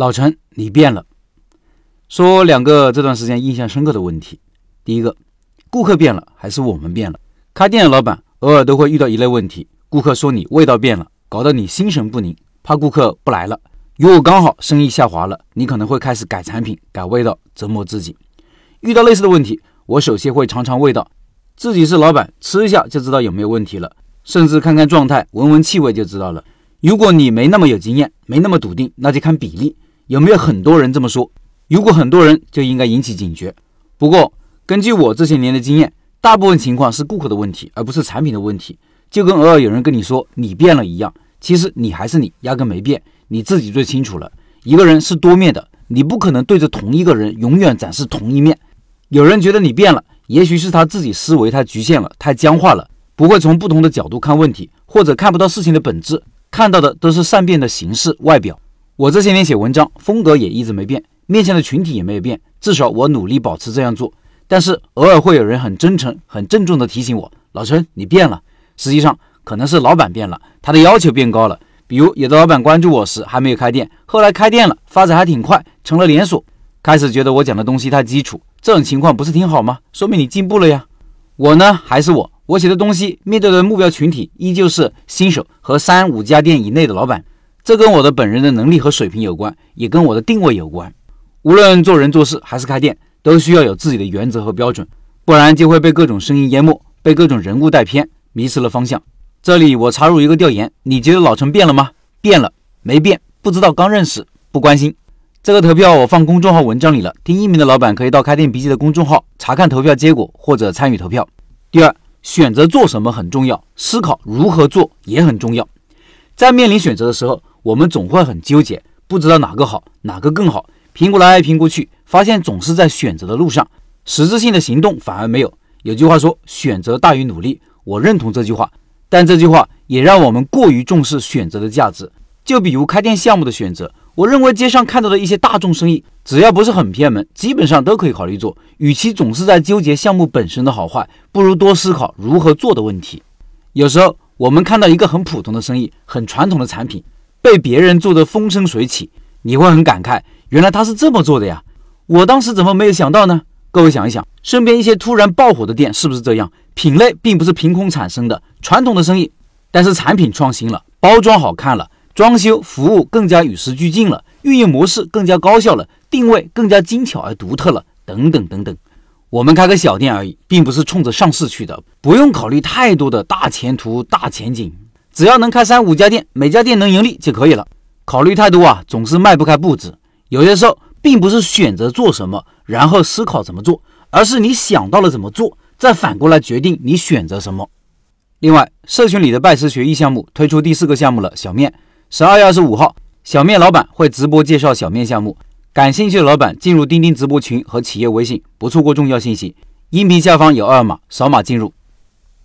老陈，你变了。说两个这段时间印象深刻的问题。第一个，顾客变了还是我们变了？开店的老板偶尔都会遇到一类问题：顾客说你味道变了，搞得你心神不宁，怕顾客不来了。如果刚好生意下滑了，你可能会开始改产品、改味道，折磨自己。遇到类似的问题，我首先会尝尝味道，自己是老板，吃一下就知道有没有问题了，甚至看看状态、闻闻气味就知道了。如果你没那么有经验，没那么笃定，那就看比例，有没有很多人这么说。如果很多人，就应该引起警觉。不过，根据我这些年的经验，大部分情况是顾客的问题，而不是产品的问题。就跟偶尔有人跟你说你变了一样，其实你还是你，压根没变，你自己最清楚了。一个人是多面的，你不可能对着同一个人永远展示同一面。有人觉得你变了，也许是他自己思维太局限了，太僵化了，不会从不同的角度看问题，或者看不到事情的本质。看到的都是善变的形式、外表。我这些年写文章风格也一直没变，面向的群体也没有变，至少我努力保持这样做。但是偶尔会有人很真诚、很郑重地提醒我：“老陈，你变了。”实际上可能是老板变了，他的要求变高了。比如有的老板关注我时还没有开店，后来开店了，发展还挺快，成了连锁，开始觉得我讲的东西太基础。这种情况不是挺好吗？说明你进步了呀。我呢，还是我。我写的东西面对的目标群体依旧是新手和三五家店以内的老板，这跟我的本人的能力和水平有关，也跟我的定位有关。无论做人做事还是开店，都需要有自己的原则和标准，不然就会被各种声音淹没，被各种人物带偏，迷失了方向。这里我插入一个调研：你觉得老陈变了吗？变了没变？不知道，刚认识，不关心。这个投票我放公众号文章里了，听音频的老板可以到开店笔记的公众号查看投票结果或者参与投票。第二。选择做什么很重要，思考如何做也很重要。在面临选择的时候，我们总会很纠结，不知道哪个好，哪个更好，评估来评估去，发现总是在选择的路上，实质性的行动反而没有。有句话说，选择大于努力，我认同这句话，但这句话也让我们过于重视选择的价值。就比如开店项目的选择。我认为街上看到的一些大众生意，只要不是很偏门，基本上都可以考虑做。与其总是在纠结项目本身的好坏，不如多思考如何做的问题。有时候我们看到一个很普通的生意，很传统的产品，被别人做得风生水起，你会很感慨，原来他是这么做的呀！我当时怎么没有想到呢？各位想一想，身边一些突然爆火的店是不是这样？品类并不是凭空产生的，传统的生意，但是产品创新了，包装好看了。装修服务更加与时俱进了，运营模式更加高效了，定位更加精巧而独特了，等等等等。我们开个小店而已，并不是冲着上市去的，不用考虑太多的大前途、大前景，只要能开三五家店，每家店能盈利就可以了。考虑太多啊，总是迈不开步子。有些时候，并不是选择做什么，然后思考怎么做，而是你想到了怎么做，再反过来决定你选择什么。另外，社群里的拜师学艺项目推出第四个项目了，小面。十二月二十五号，小面老板会直播介绍小面项目。感兴趣的老板进入钉钉直播群和企业微信，不错过重要信息。音频下方有二维码，扫码进入。